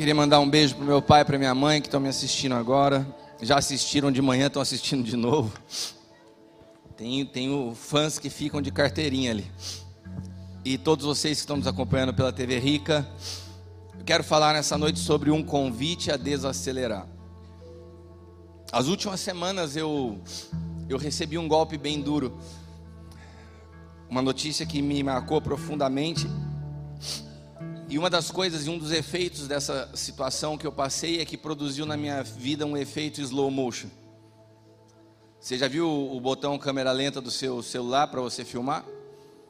Queria mandar um beijo pro meu pai e pra minha mãe que estão me assistindo agora. Já assistiram de manhã, estão assistindo de novo. Tenho, tenho fãs que ficam de carteirinha ali. E todos vocês que estão nos acompanhando pela TV Rica. Eu quero falar nessa noite sobre um convite a desacelerar. As últimas semanas eu, eu recebi um golpe bem duro. Uma notícia que me marcou profundamente. E uma das coisas e um dos efeitos dessa situação que eu passei é que produziu na minha vida um efeito slow motion. Você já viu o botão câmera lenta do seu celular para você filmar?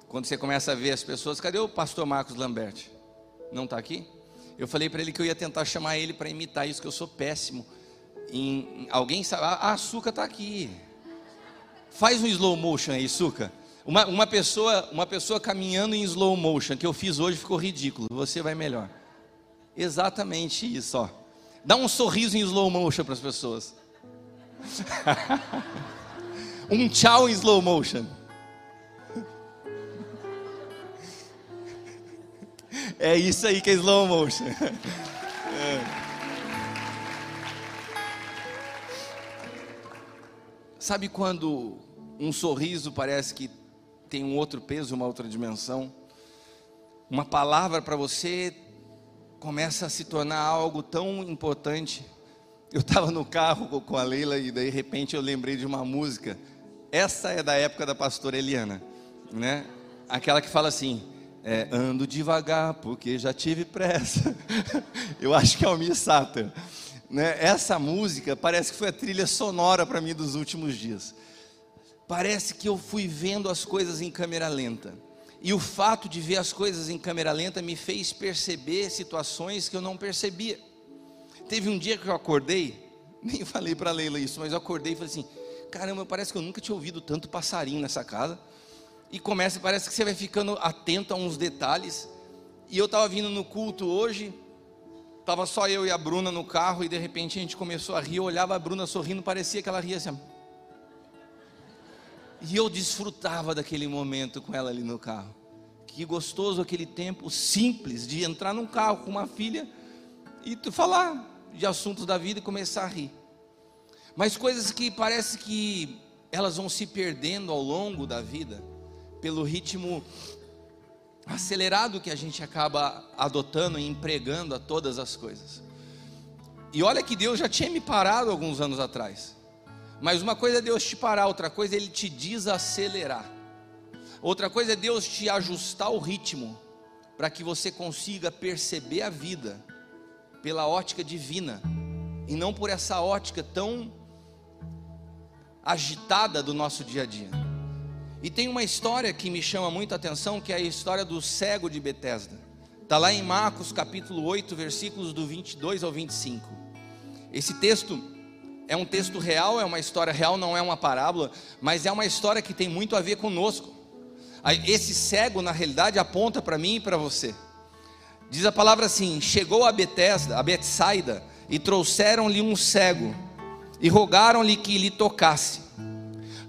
Quando você começa a ver as pessoas, cadê o pastor Marcos Lambert? Não está aqui? Eu falei para ele que eu ia tentar chamar ele para imitar isso, que eu sou péssimo. Em, alguém sabe? Ah, a Suca está aqui. Faz um slow motion aí, Suca. Uma, uma, pessoa, uma pessoa caminhando em slow motion, que eu fiz hoje, ficou ridículo. Você vai melhor. Exatamente isso, ó. Dá um sorriso em slow motion para as pessoas. um tchau em slow motion. É isso aí que é slow motion. É. Sabe quando um sorriso parece que tem um outro peso, uma outra dimensão. Uma palavra para você começa a se tornar algo tão importante. Eu estava no carro com a Leila e de repente eu lembrei de uma música. Essa é da época da pastora Eliana, né? Aquela que fala assim: é, ando devagar porque já tive pressa. eu acho que é o Missater. Né? Essa música parece que foi a trilha sonora para mim dos últimos dias parece que eu fui vendo as coisas em câmera lenta. E o fato de ver as coisas em câmera lenta me fez perceber situações que eu não percebia. Teve um dia que eu acordei, nem falei para Leila isso, mas eu acordei e falei assim: caramba, parece que eu nunca tinha ouvido tanto passarinho nessa casa. E começa, parece que você vai ficando atento a uns detalhes. E eu estava vindo no culto hoje, estava só eu e a Bruna no carro, e de repente a gente começou a rir. Eu olhava a Bruna sorrindo, parecia que ela ria assim. E eu desfrutava daquele momento com ela ali no carro. Que gostoso aquele tempo simples de entrar num carro com uma filha e falar de assuntos da vida e começar a rir. Mas coisas que parece que elas vão se perdendo ao longo da vida pelo ritmo acelerado que a gente acaba adotando e empregando a todas as coisas. E olha que Deus já tinha me parado alguns anos atrás. Mas uma coisa é Deus te parar, outra coisa é Ele te desacelerar. Outra coisa é Deus te ajustar o ritmo para que você consiga perceber a vida pela ótica divina e não por essa ótica tão agitada do nosso dia a dia. E tem uma história que me chama muito a atenção, que é a história do cego de Betesda. Está lá em Marcos capítulo 8, versículos do 22 ao 25. Esse texto é um texto real, é uma história real, não é uma parábola, mas é uma história que tem muito a ver conosco. Esse cego, na realidade, aponta para mim e para você. Diz a palavra assim: chegou a Betesda, a Betsaida, e trouxeram-lhe um cego, e rogaram-lhe que lhe tocasse.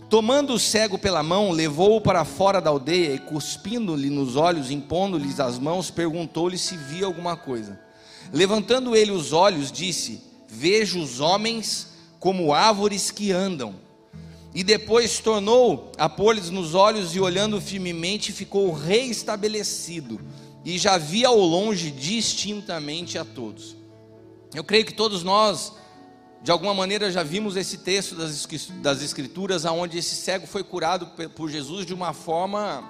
Tomando o cego pela mão, levou-o para fora da aldeia e, cuspindo-lhe nos olhos, impondo-lhes as mãos, perguntou-lhe se via alguma coisa. Levantando ele os olhos, disse: Vejo os homens como árvores que andam. E depois tornou a pôr-lhes nos olhos e olhando firmemente ficou reestabelecido e já via ao longe distintamente a todos. Eu creio que todos nós, de alguma maneira, já vimos esse texto das Escrituras, aonde esse cego foi curado por Jesus de uma forma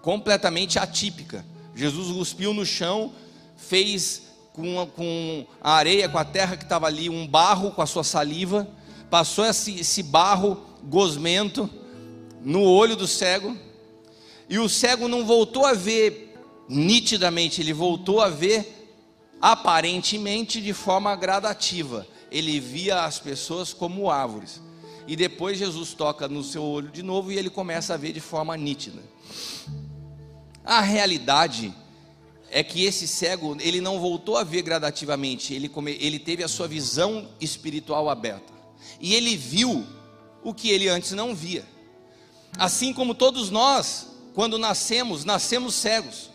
completamente atípica. Jesus cuspiu no chão, fez com com a areia, com a terra que estava ali, um barro com a sua saliva, passou esse, esse barro gosmento no olho do cego, e o cego não voltou a ver nitidamente, ele voltou a ver aparentemente de forma gradativa. Ele via as pessoas como árvores. E depois Jesus toca no seu olho de novo e ele começa a ver de forma nítida. A realidade é que esse cego, ele não voltou a ver gradativamente, ele, come, ele teve a sua visão espiritual aberta. E ele viu o que ele antes não via. Assim como todos nós, quando nascemos, nascemos cegos.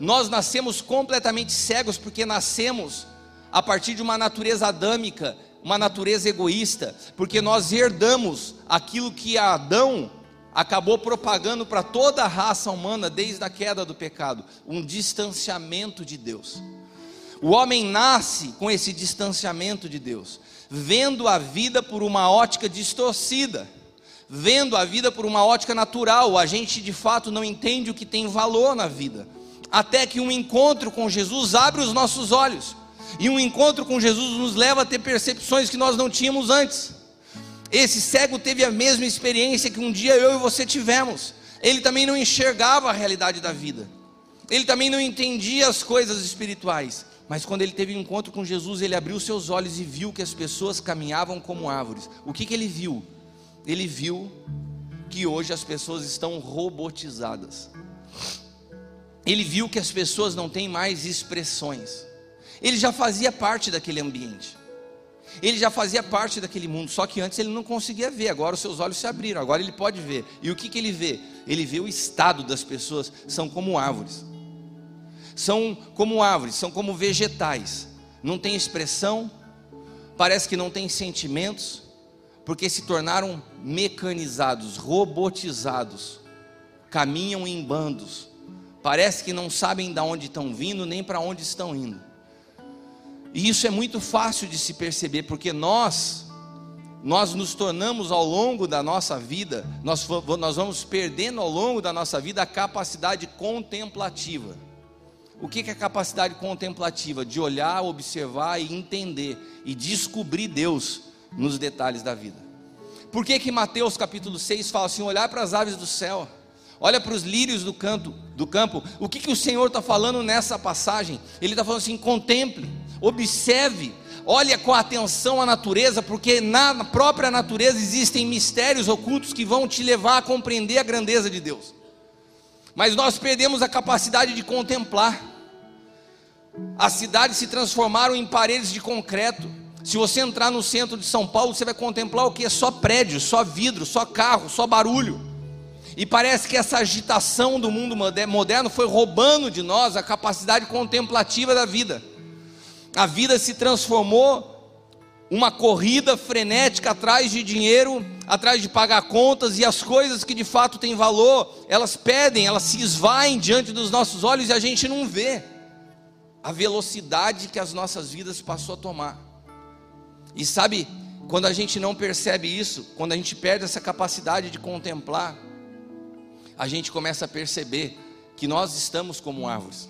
Nós nascemos completamente cegos porque nascemos a partir de uma natureza adâmica, uma natureza egoísta, porque nós herdamos aquilo que Adão acabou propagando para toda a raça humana desde a queda do pecado, um distanciamento de Deus. O homem nasce com esse distanciamento de Deus, vendo a vida por uma ótica distorcida, vendo a vida por uma ótica natural. A gente de fato não entende o que tem valor na vida, até que um encontro com Jesus abre os nossos olhos, e um encontro com Jesus nos leva a ter percepções que nós não tínhamos antes. Esse cego teve a mesma experiência que um dia eu e você tivemos. Ele também não enxergava a realidade da vida. Ele também não entendia as coisas espirituais. Mas quando ele teve um encontro com Jesus, ele abriu seus olhos e viu que as pessoas caminhavam como árvores. O que, que ele viu? Ele viu que hoje as pessoas estão robotizadas. Ele viu que as pessoas não têm mais expressões. Ele já fazia parte daquele ambiente. Ele já fazia parte daquele mundo, só que antes ele não conseguia ver, agora os seus olhos se abriram, agora ele pode ver. E o que, que ele vê? Ele vê o estado das pessoas, são como árvores são como árvores, são como vegetais, não tem expressão, parece que não tem sentimentos, porque se tornaram mecanizados, robotizados, caminham em bandos, parece que não sabem de onde estão vindo nem para onde estão indo. E isso é muito fácil de se perceber, porque nós, nós nos tornamos ao longo da nossa vida, nós, nós vamos perdendo ao longo da nossa vida a capacidade contemplativa. O que é a capacidade contemplativa? De olhar, observar e entender e descobrir Deus nos detalhes da vida. Por que que Mateus capítulo 6 fala assim: olhar para as aves do céu, olha para os lírios do campo, do campo. O que que o Senhor está falando nessa passagem? Ele está falando assim: contemple, observe, olha com atenção a natureza, porque na própria natureza existem mistérios ocultos que vão te levar a compreender a grandeza de Deus mas nós perdemos a capacidade de contemplar. As cidades se transformaram em paredes de concreto. Se você entrar no centro de São Paulo, você vai contemplar o que? Só prédio, só vidro, só carro, só barulho. E parece que essa agitação do mundo moderno foi roubando de nós a capacidade contemplativa da vida. A vida se transformou uma corrida frenética atrás de dinheiro, atrás de pagar contas e as coisas que de fato têm valor, elas pedem, elas se esvaem diante dos nossos olhos e a gente não vê a velocidade que as nossas vidas passou a tomar. E sabe, quando a gente não percebe isso, quando a gente perde essa capacidade de contemplar, a gente começa a perceber que nós estamos como árvores.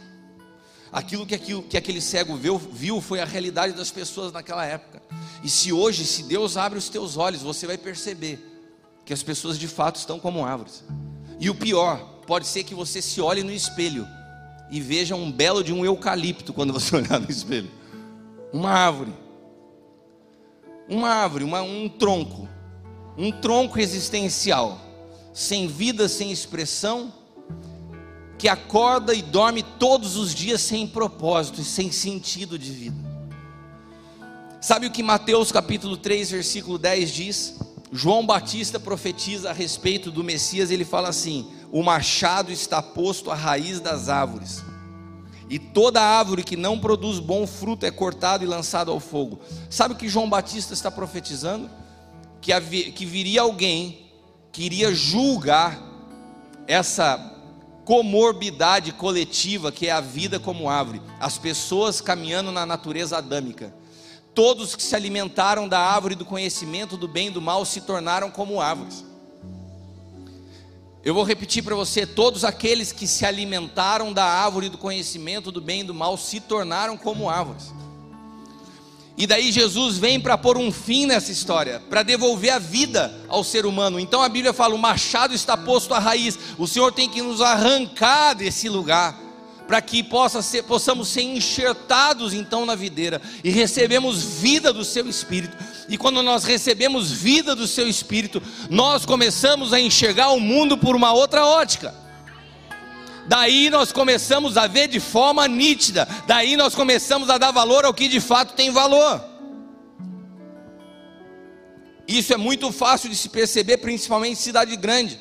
Aquilo que, aquilo que aquele cego viu, viu foi a realidade das pessoas naquela época. E se hoje, se Deus abre os teus olhos, você vai perceber que as pessoas de fato estão como árvores. E o pior, pode ser que você se olhe no espelho e veja um belo de um eucalipto quando você olhar no espelho. Uma árvore. Uma árvore, uma, um tronco. Um tronco existencial. Sem vida, sem expressão que acorda e dorme todos os dias sem propósito e sem sentido de vida. Sabe o que Mateus capítulo 3, versículo 10 diz? João Batista profetiza a respeito do Messias, ele fala assim: "O machado está posto à raiz das árvores, e toda árvore que não produz bom fruto é cortado e lançado ao fogo". Sabe o que João Batista está profetizando? Que, havia, que viria alguém que iria julgar essa comorbidade coletiva que é a vida como árvore, as pessoas caminhando na natureza adâmica. Todos que se alimentaram da árvore do conhecimento do bem e do mal se tornaram como árvores. Eu vou repetir para você: todos aqueles que se alimentaram da árvore do conhecimento do bem e do mal se tornaram como árvores. E daí Jesus vem para pôr um fim nessa história, para devolver a vida ao ser humano. Então a Bíblia fala: o machado está posto à raiz. O Senhor tem que nos arrancar desse lugar, para que possa ser, possamos ser enxertados então na videira e recebemos vida do Seu Espírito. E quando nós recebemos vida do Seu Espírito, nós começamos a enxergar o mundo por uma outra ótica. Daí nós começamos a ver de forma nítida, daí nós começamos a dar valor ao que de fato tem valor. Isso é muito fácil de se perceber, principalmente em cidade grande.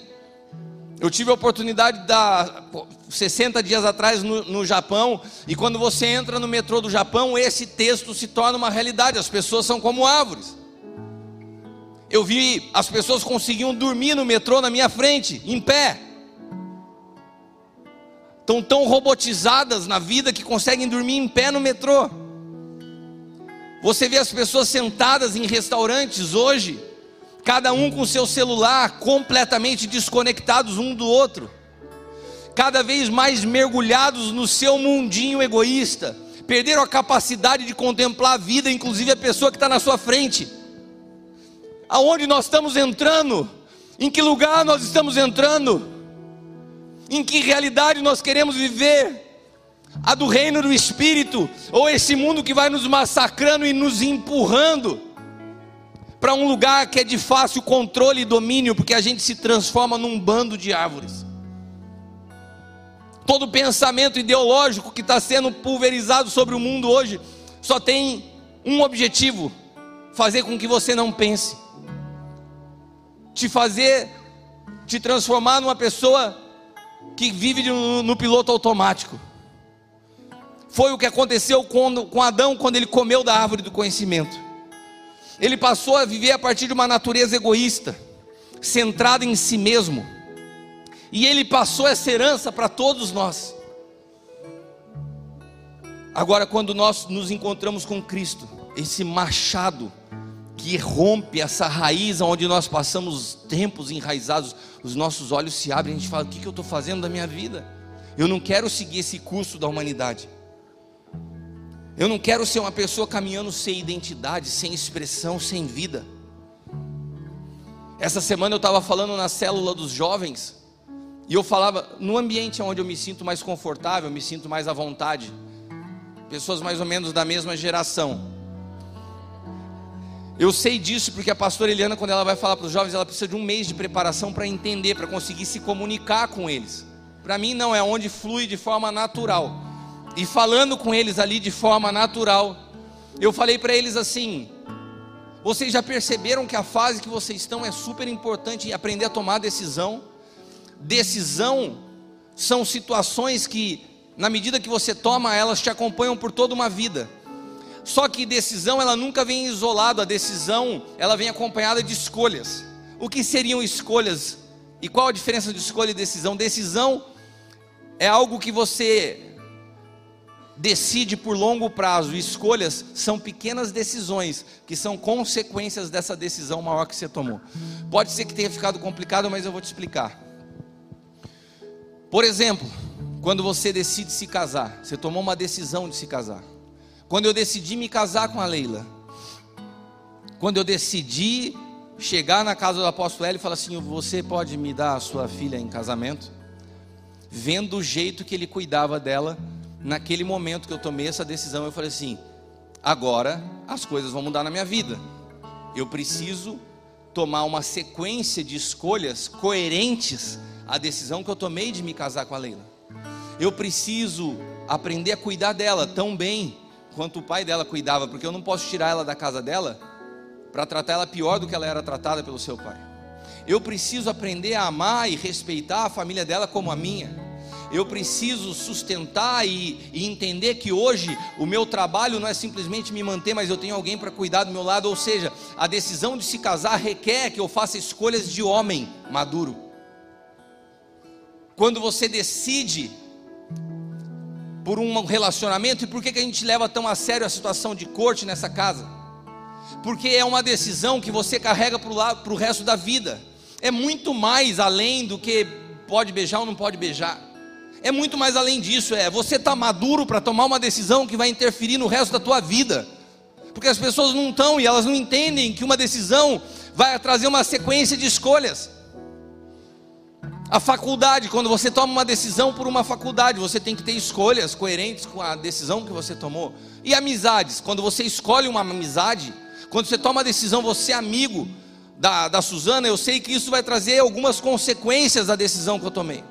Eu tive a oportunidade da 60 dias atrás no, no, Japão, e quando você entra no metrô do Japão, esse texto se torna uma realidade. As pessoas são como árvores. Eu vi as pessoas conseguiam dormir no metrô na minha frente, em pé. Estão tão robotizadas na vida que conseguem dormir em pé no metrô. Você vê as pessoas sentadas em restaurantes hoje, cada um com seu celular, completamente desconectados um do outro, cada vez mais mergulhados no seu mundinho egoísta, perderam a capacidade de contemplar a vida, inclusive a pessoa que está na sua frente. Aonde nós estamos entrando, em que lugar nós estamos entrando, em que realidade nós queremos viver, a do reino do Espírito, ou esse mundo que vai nos massacrando e nos empurrando para um lugar que é de fácil controle e domínio, porque a gente se transforma num bando de árvores. Todo pensamento ideológico que está sendo pulverizado sobre o mundo hoje só tem um objetivo: fazer com que você não pense te fazer, te transformar numa pessoa que vive no, no piloto automático. Foi o que aconteceu com, com Adão quando ele comeu da árvore do conhecimento. Ele passou a viver a partir de uma natureza egoísta, centrada em si mesmo. E ele passou essa herança para todos nós. Agora, quando nós nos encontramos com Cristo, esse machado que rompe essa raiz onde nós passamos tempos enraizados, os nossos olhos se abrem a gente fala: o que, que eu estou fazendo da minha vida? Eu não quero seguir esse curso da humanidade. Eu não quero ser uma pessoa caminhando sem identidade, sem expressão, sem vida. Essa semana eu estava falando na célula dos jovens, e eu falava no ambiente onde eu me sinto mais confortável, me sinto mais à vontade. Pessoas mais ou menos da mesma geração. Eu sei disso porque a pastora Eliana, quando ela vai falar para os jovens, ela precisa de um mês de preparação para entender, para conseguir se comunicar com eles. Para mim, não, é onde flui de forma natural. E falando com eles ali de forma natural, eu falei para eles assim: vocês já perceberam que a fase que vocês estão é super importante em aprender a tomar decisão? Decisão são situações que, na medida que você toma, elas te acompanham por toda uma vida. Só que decisão ela nunca vem isolada, a decisão ela vem acompanhada de escolhas. O que seriam escolhas? E qual a diferença de escolha e decisão? Decisão é algo que você decide por longo prazo. Escolhas são pequenas decisões que são consequências dessa decisão maior que você tomou. Pode ser que tenha ficado complicado, mas eu vou te explicar. Por exemplo, quando você decide se casar, você tomou uma decisão de se casar. Quando eu decidi me casar com a Leila, quando eu decidi chegar na casa do apóstolo Hélio e falar assim: Você pode me dar a sua filha em casamento? Vendo o jeito que ele cuidava dela, naquele momento que eu tomei essa decisão, eu falei assim: Agora as coisas vão mudar na minha vida. Eu preciso tomar uma sequência de escolhas coerentes à decisão que eu tomei de me casar com a Leila. Eu preciso aprender a cuidar dela tão bem quanto o pai dela cuidava, porque eu não posso tirar ela da casa dela para tratar ela pior do que ela era tratada pelo seu pai. Eu preciso aprender a amar e respeitar a família dela como a minha. Eu preciso sustentar e, e entender que hoje o meu trabalho não é simplesmente me manter, mas eu tenho alguém para cuidar do meu lado. Ou seja, a decisão de se casar requer que eu faça escolhas de homem maduro. Quando você decide por um relacionamento. E por que, que a gente leva tão a sério a situação de corte nessa casa? Porque é uma decisão que você carrega para o resto da vida. É muito mais além do que pode beijar ou não pode beijar. É muito mais além disso. É você está maduro para tomar uma decisão que vai interferir no resto da tua vida. Porque as pessoas não estão e elas não entendem que uma decisão vai trazer uma sequência de escolhas. A faculdade, quando você toma uma decisão por uma faculdade, você tem que ter escolhas coerentes com a decisão que você tomou. E amizades, quando você escolhe uma amizade, quando você toma a decisão, você é amigo da, da Suzana, eu sei que isso vai trazer algumas consequências da decisão que eu tomei.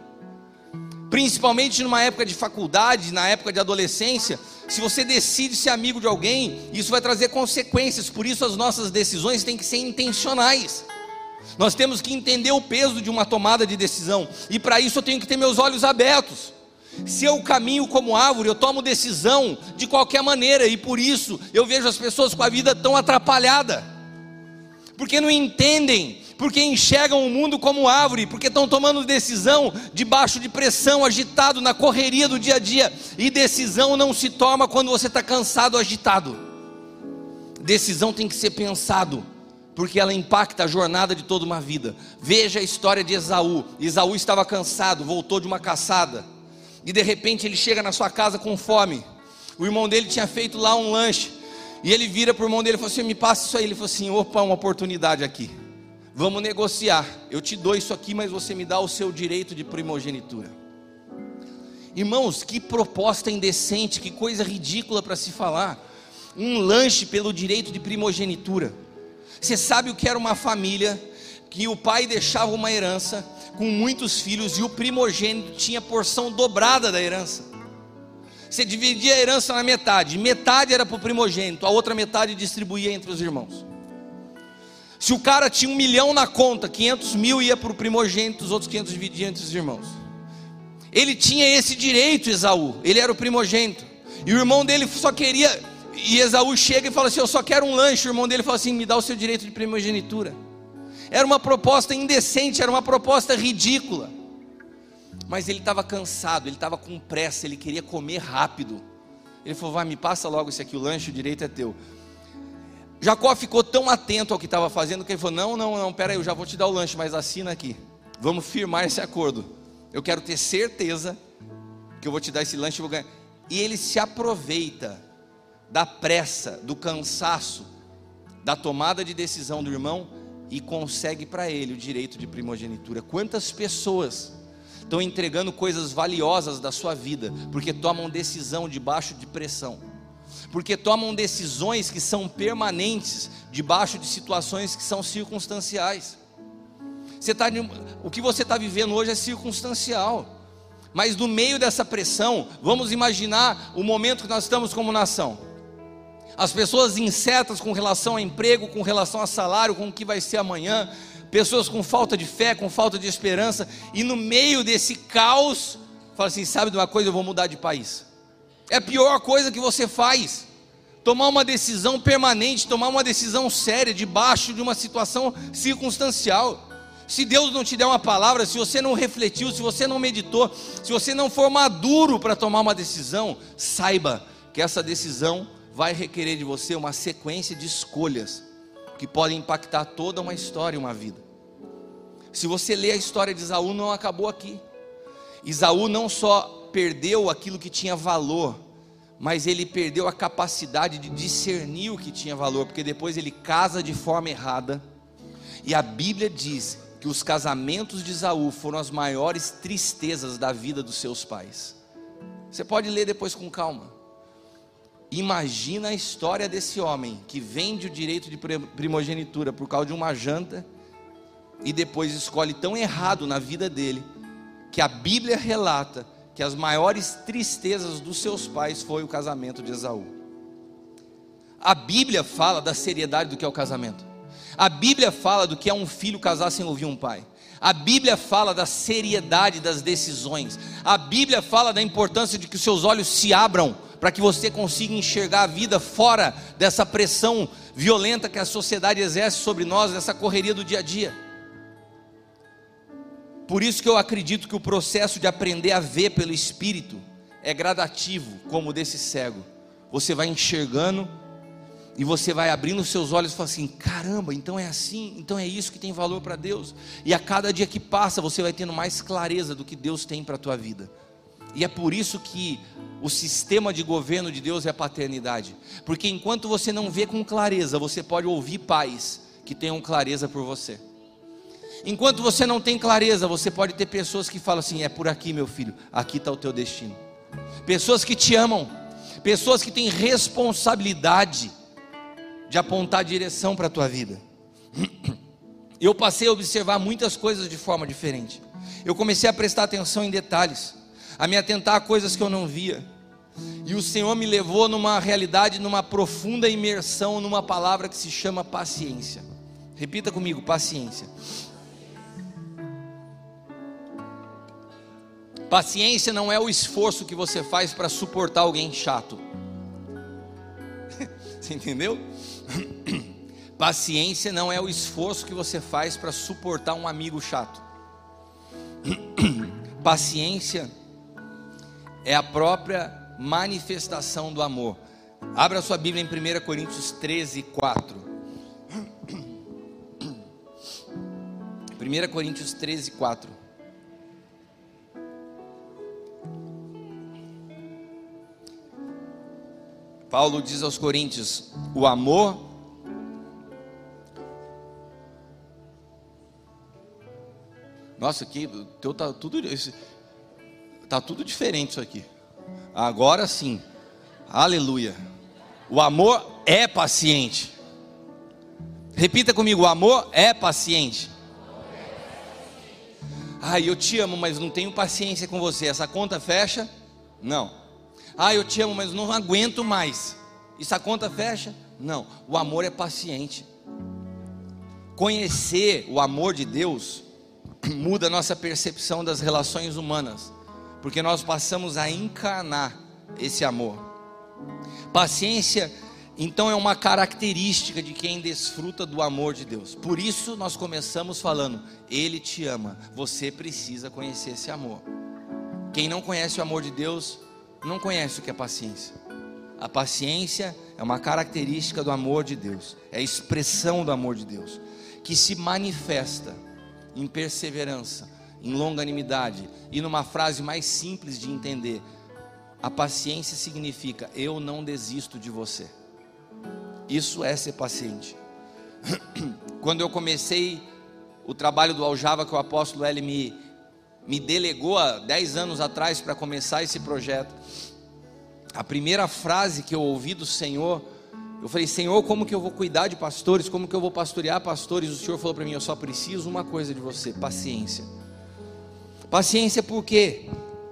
Principalmente numa época de faculdade, na época de adolescência, se você decide ser amigo de alguém, isso vai trazer consequências, por isso as nossas decisões têm que ser intencionais. Nós temos que entender o peso de uma tomada de decisão, e para isso eu tenho que ter meus olhos abertos. Se eu caminho como árvore, eu tomo decisão de qualquer maneira, e por isso eu vejo as pessoas com a vida tão atrapalhada, porque não entendem, porque enxergam o mundo como árvore, porque estão tomando decisão debaixo de pressão, agitado, na correria do dia a dia, e decisão não se toma quando você está cansado, agitado. Decisão tem que ser pensado, porque ela impacta a jornada de toda uma vida. Veja a história de Esaú. Esaú estava cansado, voltou de uma caçada e de repente ele chega na sua casa com fome. O irmão dele tinha feito lá um lanche. E ele vira para o irmão dele e fala assim: Me passa isso aí. Ele falou assim: opa, uma oportunidade aqui. Vamos negociar. Eu te dou isso aqui, mas você me dá o seu direito de primogenitura. Irmãos, que proposta indecente, que coisa ridícula para se falar. Um lanche pelo direito de primogenitura. Você sabe o que era uma família que o pai deixava uma herança com muitos filhos e o primogênito tinha porção dobrada da herança. Você dividia a herança na metade, metade era para o primogênito, a outra metade distribuía entre os irmãos. Se o cara tinha um milhão na conta, 500 mil ia para o primogênito, os outros 500 dividia entre os irmãos. Ele tinha esse direito, Esaú, ele era o primogênito, e o irmão dele só queria, e Esaú chega e fala assim: Eu só quero um lanche. O irmão dele fala assim: Me dá o seu direito de primogenitura. Era uma proposta indecente, era uma proposta ridícula. Mas ele estava cansado, ele estava com pressa, ele queria comer rápido. Ele falou: Vai, me passa logo esse aqui, o lanche, o direito é teu. Jacó ficou tão atento ao que estava fazendo que ele falou: Não, não, não, pera aí, eu já vou te dar o lanche, mas assina aqui. Vamos firmar esse acordo. Eu quero ter certeza que eu vou te dar esse lanche e vou ganhar. E ele se aproveita da pressa, do cansaço, da tomada de decisão do irmão e consegue para ele o direito de primogenitura. Quantas pessoas estão entregando coisas valiosas da sua vida porque tomam decisão debaixo de pressão? Porque tomam decisões que são permanentes debaixo de situações que são circunstanciais. Você tá, o que você está vivendo hoje é circunstancial. Mas no meio dessa pressão, vamos imaginar o momento que nós estamos como nação as pessoas incertas com relação a emprego, com relação a salário, com o que vai ser amanhã, pessoas com falta de fé, com falta de esperança, e no meio desse caos, fala assim: sabe de uma coisa, eu vou mudar de país. É a pior coisa que você faz. Tomar uma decisão permanente, tomar uma decisão séria, debaixo de uma situação circunstancial. Se Deus não te der uma palavra, se você não refletiu, se você não meditou, se você não for maduro para tomar uma decisão, saiba que essa decisão vai requerer de você uma sequência de escolhas que podem impactar toda uma história, uma vida. Se você ler a história de Isaú, não acabou aqui. Isaú não só perdeu aquilo que tinha valor, mas ele perdeu a capacidade de discernir o que tinha valor, porque depois ele casa de forma errada. E a Bíblia diz que os casamentos de Isaú foram as maiores tristezas da vida dos seus pais. Você pode ler depois com calma. Imagina a história desse homem que vende o direito de primogenitura por causa de uma janta e depois escolhe tão errado na vida dele que a Bíblia relata que as maiores tristezas dos seus pais foi o casamento de Esaú. A Bíblia fala da seriedade do que é o casamento. A Bíblia fala do que é um filho casar sem ouvir um pai. A Bíblia fala da seriedade das decisões. A Bíblia fala da importância de que os seus olhos se abram para que você consiga enxergar a vida fora dessa pressão violenta que a sociedade exerce sobre nós, dessa correria do dia a dia. Por isso que eu acredito que o processo de aprender a ver pelo Espírito é gradativo, como o desse cego. Você vai enxergando e você vai abrindo seus olhos e fala assim: caramba, então é assim, então é isso que tem valor para Deus. E a cada dia que passa, você vai tendo mais clareza do que Deus tem para a tua vida. E é por isso que o sistema de governo de Deus é a paternidade. Porque enquanto você não vê com clareza, você pode ouvir pais que tenham clareza por você. Enquanto você não tem clareza, você pode ter pessoas que falam assim: é por aqui, meu filho, aqui está o teu destino. Pessoas que te amam, pessoas que têm responsabilidade de apontar direção para a tua vida. Eu passei a observar muitas coisas de forma diferente. Eu comecei a prestar atenção em detalhes a me atentar a coisas que eu não via. E o Senhor me levou numa realidade, numa profunda imersão numa palavra que se chama paciência. Repita comigo: paciência. Paciência não é o esforço que você faz para suportar alguém chato. Você entendeu? Paciência não é o esforço que você faz para suportar um amigo chato. Paciência é a própria manifestação do amor. Abra sua Bíblia em 1 Coríntios 13, 4. 1 Coríntios 13, 4. Paulo diz aos Coríntios: o amor Nossa, aqui teu tá tudo tá tudo diferente isso aqui. Agora sim. Aleluia. O amor é paciente. Repita comigo, o amor é paciente. Ai, eu te amo, mas não tenho paciência com você. Essa conta fecha? Não. Ah, eu te amo, mas não aguento mais. Isso a conta fecha? Não. O amor é paciente. Conhecer o amor de Deus muda a nossa percepção das relações humanas, porque nós passamos a encarnar esse amor. Paciência, então, é uma característica de quem desfruta do amor de Deus. Por isso, nós começamos falando: Ele te ama, você precisa conhecer esse amor. Quem não conhece o amor de Deus, não conhece o que é paciência. A paciência é uma característica do amor de Deus, é a expressão do amor de Deus, que se manifesta em perseverança, em longanimidade e numa frase mais simples de entender. A paciência significa eu não desisto de você. Isso é ser paciente. Quando eu comecei o trabalho do Aljava que o apóstolo L me me delegou há 10 anos atrás para começar esse projeto, a primeira frase que eu ouvi do Senhor, eu falei: Senhor, como que eu vou cuidar de pastores? Como que eu vou pastorear pastores? O Senhor falou para mim: Eu só preciso uma coisa de você: paciência. Paciência por quê?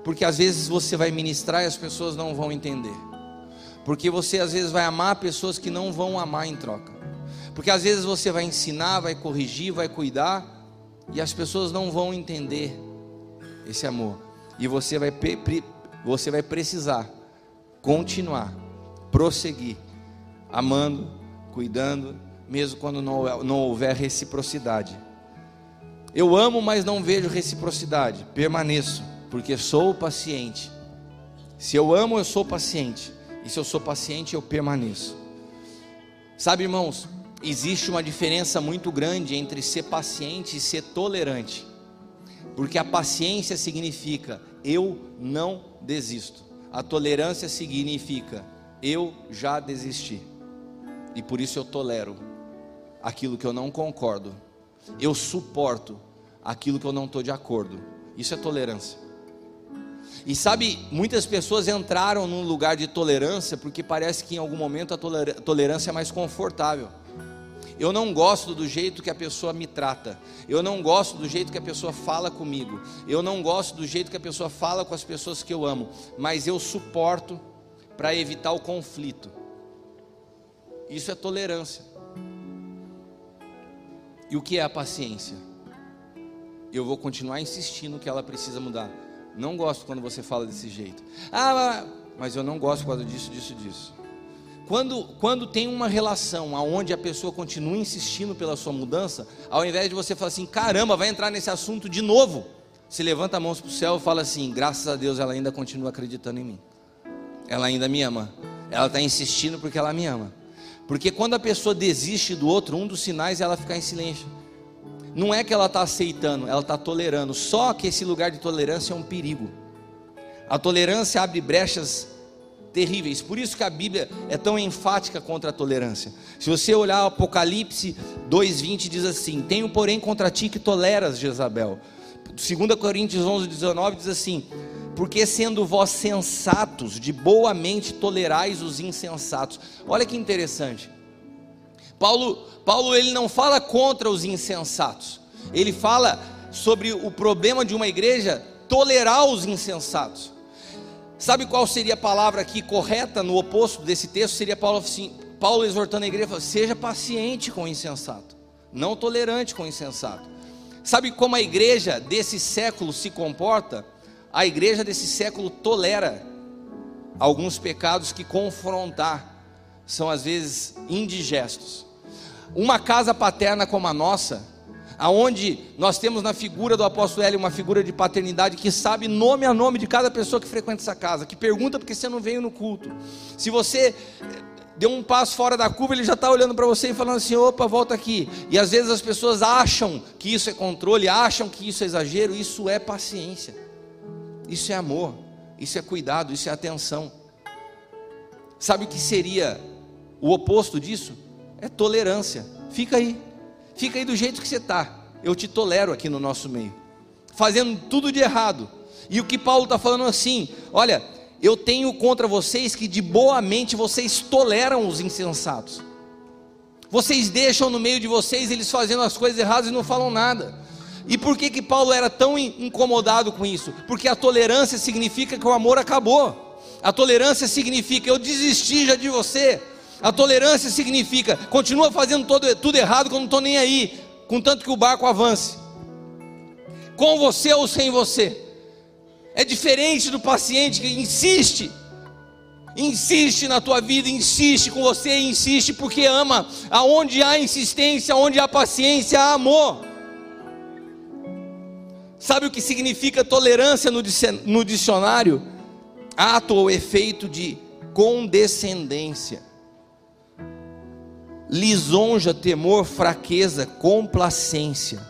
Porque às vezes você vai ministrar e as pessoas não vão entender. Porque você às vezes vai amar pessoas que não vão amar em troca. Porque às vezes você vai ensinar, vai corrigir, vai cuidar e as pessoas não vão entender esse amor. E você vai, você vai precisar continuar, prosseguir, amando, cuidando, mesmo quando não, não houver reciprocidade. Eu amo, mas não vejo reciprocidade. Permaneço, porque sou paciente. Se eu amo, eu sou paciente. E se eu sou paciente, eu permaneço. Sabe, irmãos, existe uma diferença muito grande entre ser paciente e ser tolerante. Porque a paciência significa eu não desisto. A tolerância significa eu já desisti. E por isso eu tolero aquilo que eu não concordo. Eu suporto aquilo que eu não estou de acordo. Isso é tolerância. E sabe, muitas pessoas entraram num lugar de tolerância porque parece que em algum momento a tolerância é mais confortável. Eu não gosto do jeito que a pessoa me trata. Eu não gosto do jeito que a pessoa fala comigo. Eu não gosto do jeito que a pessoa fala com as pessoas que eu amo. Mas eu suporto para evitar o conflito. Isso é tolerância. E o que é a paciência? Eu vou continuar insistindo que ela precisa mudar. Não gosto quando você fala desse jeito. Ah, mas eu não gosto por causa disso, disso, disso. Quando, quando tem uma relação onde a pessoa continua insistindo pela sua mudança, ao invés de você falar assim, caramba, vai entrar nesse assunto de novo, você levanta a mão para o céu e fala assim, graças a Deus ela ainda continua acreditando em mim. Ela ainda me ama. Ela está insistindo porque ela me ama. Porque quando a pessoa desiste do outro, um dos sinais é ela ficar em silêncio. Não é que ela está aceitando, ela está tolerando. Só que esse lugar de tolerância é um perigo. A tolerância abre brechas terríveis. Por isso que a Bíblia é tão enfática contra a tolerância. Se você olhar Apocalipse 2:20 diz assim: "Tenho, porém, contra ti que toleras Jezabel". 2 Coríntios 11:19 diz assim: "Porque sendo vós sensatos, de boa mente tolerais os insensatos". Olha que interessante. Paulo, Paulo ele não fala contra os insensatos. Ele fala sobre o problema de uma igreja tolerar os insensatos. Sabe qual seria a palavra aqui correta no oposto desse texto? Seria Paulo, assim, Paulo exortando a igreja, seja paciente com o insensato. não tolerante com o insensato. Sabe como a igreja desse século se comporta? A igreja desse século tolera alguns pecados que confrontar são às vezes indigestos. Uma casa paterna como a nossa, aonde nós temos na figura do apóstolo Hélio uma figura de paternidade que sabe nome a nome de cada pessoa que frequenta essa casa, que pergunta porque você não veio no culto. Se você deu um passo fora da curva, ele já está olhando para você e falando assim: opa, volta aqui. E às vezes as pessoas acham que isso é controle, acham que isso é exagero, isso é paciência, isso é amor, isso é cuidado, isso é atenção. Sabe o que seria o oposto disso? É tolerância. Fica aí, fica aí do jeito que você está. Eu te tolero aqui no nosso meio, fazendo tudo de errado. E o que Paulo está falando assim: olha, eu tenho contra vocês que de boa mente vocês toleram os insensatos. Vocês deixam no meio de vocês eles fazendo as coisas erradas e não falam nada. E por que que Paulo era tão incomodado com isso? Porque a tolerância significa que o amor acabou. A tolerância significa eu desisti já de você. A tolerância significa continua fazendo todo, tudo errado que eu não estou nem aí, contanto que o barco avance. Com você ou sem você. É diferente do paciente que insiste, insiste na tua vida, insiste com você, insiste porque ama. Aonde há insistência, onde há paciência, há amor. Sabe o que significa tolerância no dicionário? ato ou efeito de condescendência, lisonja, temor, fraqueza, complacência.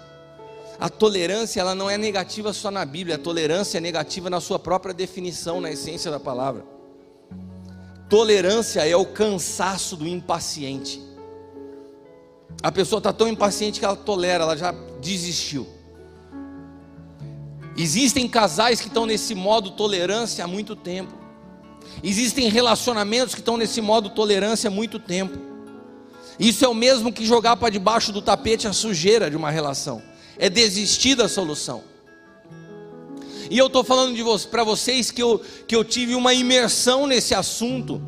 A tolerância ela não é negativa só na Bíblia, a tolerância é negativa na sua própria definição, na essência da palavra. Tolerância é o cansaço do impaciente. A pessoa está tão impaciente que ela tolera, ela já desistiu. Existem casais que estão nesse modo tolerância há muito tempo. Existem relacionamentos que estão nesse modo tolerância há muito tempo. Isso é o mesmo que jogar para debaixo do tapete a sujeira de uma relação. É desistir da solução. E eu estou falando para vocês que eu, que eu tive uma imersão nesse assunto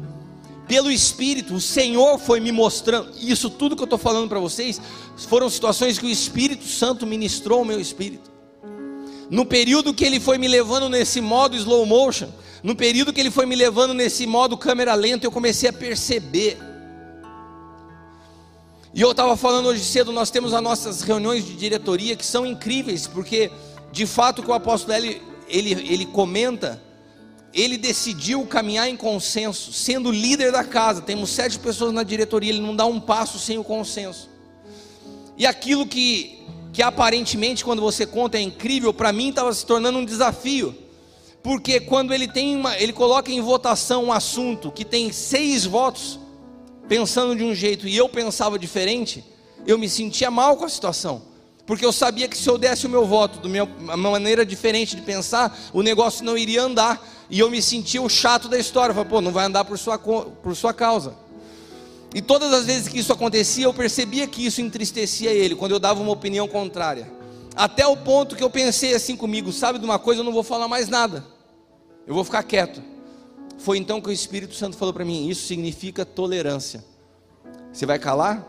pelo Espírito. O Senhor foi me mostrando. Isso tudo que eu estou falando para vocês foram situações que o Espírito Santo ministrou ao meu espírito no período que ele foi me levando nesse modo slow motion, no período que ele foi me levando nesse modo câmera lenta, eu comecei a perceber. E eu estava falando hoje cedo, nós temos as nossas reuniões de diretoria que são incríveis, porque de fato que o apóstolo ele, ele, ele comenta, ele decidiu caminhar em consenso, sendo líder da casa. Temos sete pessoas na diretoria, ele não dá um passo sem o consenso. E aquilo que que aparentemente quando você conta é incrível, para mim estava se tornando um desafio. Porque quando ele tem uma, ele coloca em votação um assunto que tem seis votos, pensando de um jeito e eu pensava diferente, eu me sentia mal com a situação. Porque eu sabia que se eu desse o meu voto, de uma maneira diferente de pensar, o negócio não iria andar. E eu me sentia o chato da história. Eu falei, pô, não vai andar por sua, por sua causa. E todas as vezes que isso acontecia, eu percebia que isso entristecia ele, quando eu dava uma opinião contrária. Até o ponto que eu pensei assim comigo: sabe de uma coisa, eu não vou falar mais nada, eu vou ficar quieto. Foi então que o Espírito Santo falou para mim: isso significa tolerância. Você vai calar?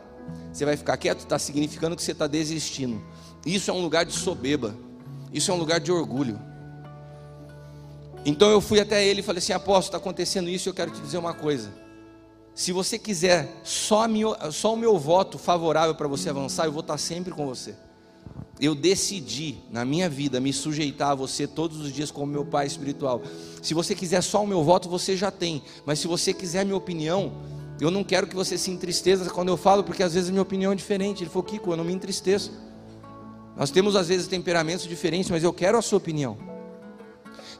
Você vai ficar quieto? Está significando que você está desistindo. Isso é um lugar de soberba, isso é um lugar de orgulho. Então eu fui até ele e falei assim: apóstolo, está acontecendo isso, eu quero te dizer uma coisa. Se você quiser só, só o meu voto favorável para você avançar, eu vou estar sempre com você. Eu decidi na minha vida me sujeitar a você todos os dias como meu pai espiritual. Se você quiser só o meu voto, você já tem. Mas se você quiser a minha opinião, eu não quero que você se entristeça quando eu falo, porque às vezes a minha opinião é diferente. Ele falou, Kiko, eu não me entristeço. Nós temos às vezes temperamentos diferentes, mas eu quero a sua opinião.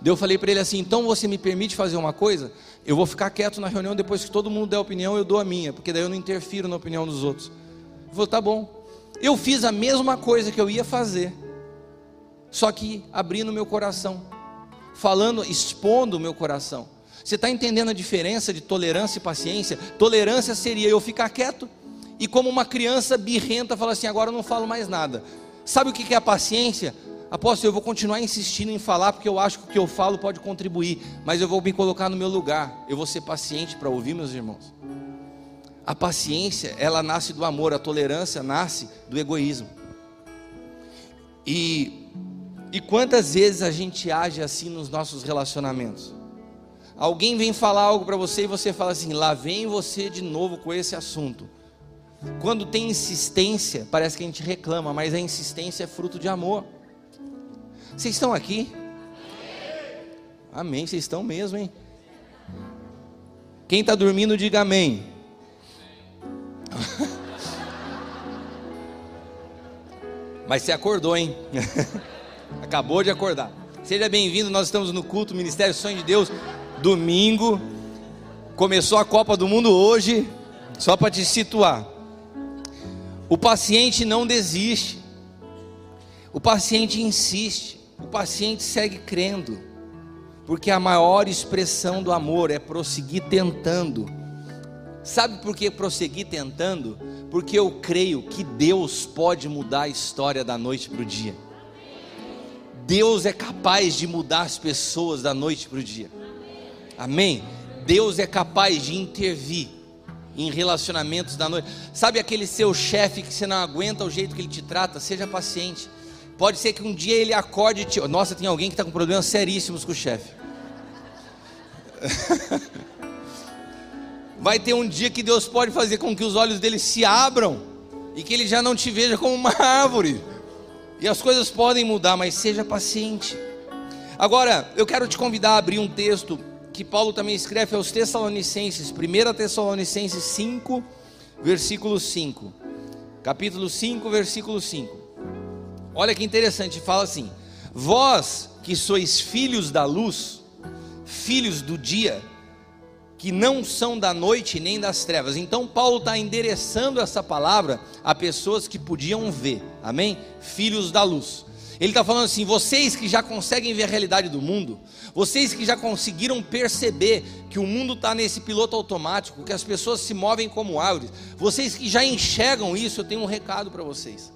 Eu falei para ele assim: então você me permite fazer uma coisa? Eu vou ficar quieto na reunião, depois que todo mundo der opinião, eu dou a minha, porque daí eu não interfiro na opinião dos outros. Ele falou: tá bom. Eu fiz a mesma coisa que eu ia fazer, só que abrindo meu coração, falando, expondo o meu coração. Você está entendendo a diferença de tolerância e paciência? Tolerância seria eu ficar quieto e, como uma criança birrenta, falar assim: agora eu não falo mais nada. Sabe o que é a paciência? Apóstolo, eu vou continuar insistindo em falar porque eu acho que o que eu falo pode contribuir, mas eu vou me colocar no meu lugar. Eu vou ser paciente para ouvir, meus irmãos. A paciência, ela nasce do amor, a tolerância nasce do egoísmo. E, e quantas vezes a gente age assim nos nossos relacionamentos? Alguém vem falar algo para você e você fala assim: lá vem você de novo com esse assunto. Quando tem insistência, parece que a gente reclama, mas a insistência é fruto de amor. Vocês estão aqui? Amém, vocês estão mesmo, hein? Quem está dormindo, diga amém. Mas você acordou, hein? Acabou de acordar. Seja bem-vindo, nós estamos no culto Ministério Sonho de Deus, domingo. Começou a Copa do Mundo hoje, só para te situar. O paciente não desiste, o paciente insiste, o paciente segue crendo, porque a maior expressão do amor é prosseguir tentando. Sabe por que prosseguir tentando? Porque eu creio que Deus pode mudar a história da noite para o dia. Deus é capaz de mudar as pessoas da noite para o dia. Amém? Deus é capaz de intervir em relacionamentos da noite. Sabe aquele seu chefe que você não aguenta o jeito que ele te trata? Seja paciente. Pode ser que um dia ele acorde e te. Nossa, tem alguém que está com problemas seríssimos com o chefe. Vai ter um dia que Deus pode fazer com que os olhos dele se abram e que ele já não te veja como uma árvore. E as coisas podem mudar, mas seja paciente. Agora, eu quero te convidar a abrir um texto que Paulo também escreve aos Tessalonicenses, 1 Tessalonicenses 5, versículo 5. Capítulo 5, versículo 5. Olha que interessante, fala assim: Vós que sois filhos da luz, filhos do dia, que não são da noite nem das trevas. Então, Paulo está endereçando essa palavra a pessoas que podiam ver, amém? Filhos da luz. Ele está falando assim: vocês que já conseguem ver a realidade do mundo, vocês que já conseguiram perceber que o mundo está nesse piloto automático, que as pessoas se movem como árvores, vocês que já enxergam isso, eu tenho um recado para vocês.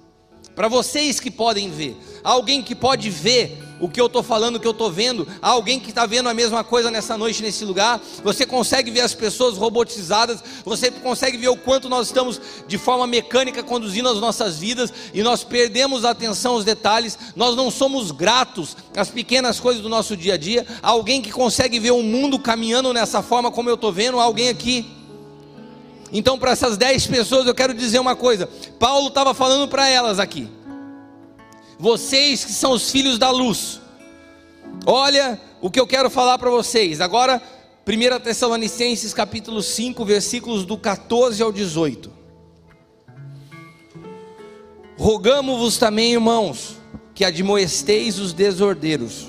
Para vocês que podem ver, alguém que pode ver o que eu estou falando, o que eu estou vendo, alguém que está vendo a mesma coisa nessa noite, nesse lugar. Você consegue ver as pessoas robotizadas, você consegue ver o quanto nós estamos de forma mecânica conduzindo as nossas vidas e nós perdemos a atenção aos detalhes, nós não somos gratos às pequenas coisas do nosso dia a dia. Alguém que consegue ver o mundo caminhando nessa forma como eu estou vendo, alguém aqui. Então, para essas dez pessoas, eu quero dizer uma coisa: Paulo estava falando para elas aqui vocês que são os filhos da luz. Olha o que eu quero falar para vocês. Agora, 1 Tessalonicenses capítulo 5, versículos do 14 ao 18. Rogamo-vos também, irmãos, que admoesteis os desordeiros,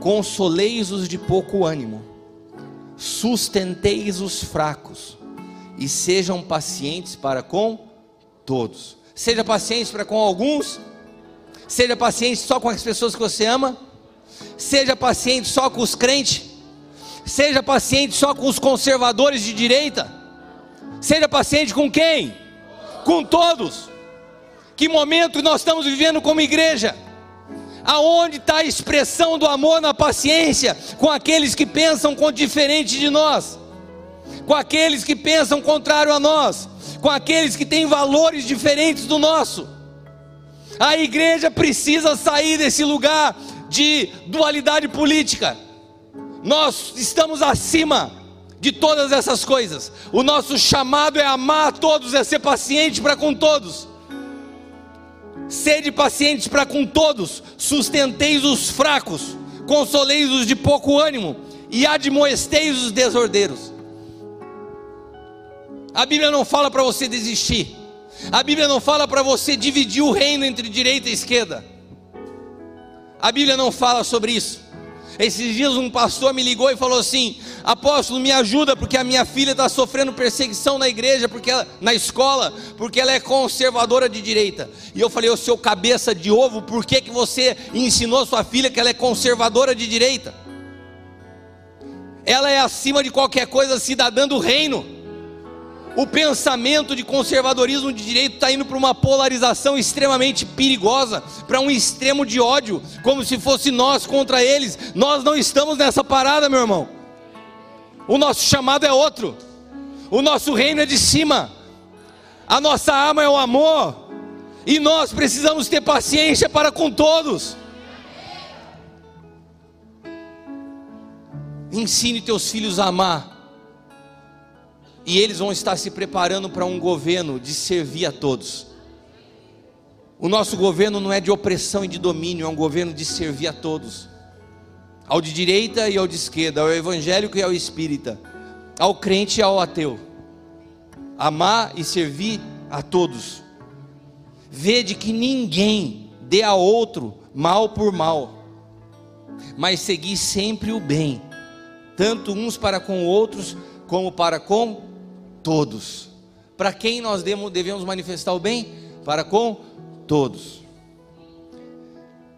consoleis os de pouco ânimo, sustenteis os fracos, e sejam pacientes para com todos. Seja paciente para com alguns. Seja paciente só com as pessoas que você ama. Seja paciente só com os crentes. Seja paciente só com os conservadores de direita. Seja paciente com quem? Com todos. Que momento nós estamos vivendo como igreja? Aonde está a expressão do amor na paciência com aqueles que pensam diferente de nós? Com aqueles que pensam contrário a nós? com aqueles que têm valores diferentes do nosso. A igreja precisa sair desse lugar de dualidade política. Nós estamos acima de todas essas coisas. O nosso chamado é amar a todos, é ser paciente para com todos. Sede pacientes para com todos, sustenteis os fracos, consoleis os de pouco ânimo e admoesteis os desordeiros. A Bíblia não fala para você desistir. A Bíblia não fala para você dividir o reino entre direita e esquerda. A Bíblia não fala sobre isso. Esses dias um pastor me ligou e falou assim: Apóstolo, me ajuda porque a minha filha está sofrendo perseguição na igreja, porque ela, na escola, porque ela é conservadora de direita. E eu falei: Ô seu cabeça de ovo, por que, que você ensinou sua filha que ela é conservadora de direita? Ela é acima de qualquer coisa cidadã do reino o pensamento de conservadorismo de direito está indo para uma polarização extremamente perigosa, para um extremo de ódio, como se fosse nós contra eles. Nós não estamos nessa parada, meu irmão. O nosso chamado é outro. O nosso reino é de cima. A nossa arma é o amor. E nós precisamos ter paciência para com todos. Ensine teus filhos a amar. E eles vão estar se preparando para um governo de servir a todos. O nosso governo não é de opressão e de domínio, é um governo de servir a todos. Ao de direita e ao de esquerda, ao evangélico e ao espírita, ao crente e ao ateu. Amar e servir a todos. Vede que ninguém dê a outro mal por mal, mas seguir sempre o bem, tanto uns para com outros, como para com todos. Para quem nós devemos manifestar o bem? Para com todos.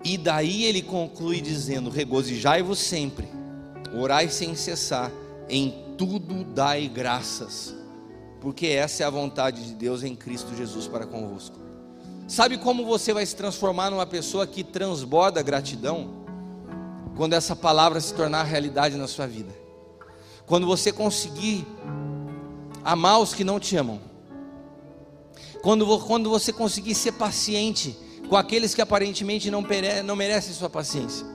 E daí ele conclui dizendo: Regozijai-vos sempre, orai sem cessar, em tudo dai graças, porque essa é a vontade de Deus em Cristo Jesus para convosco. Sabe como você vai se transformar numa pessoa que transborda gratidão? Quando essa palavra se tornar realidade na sua vida. Quando você conseguir amar os que não te amam quando, quando você conseguir ser paciente com aqueles que aparentemente não, não merecem sua paciência.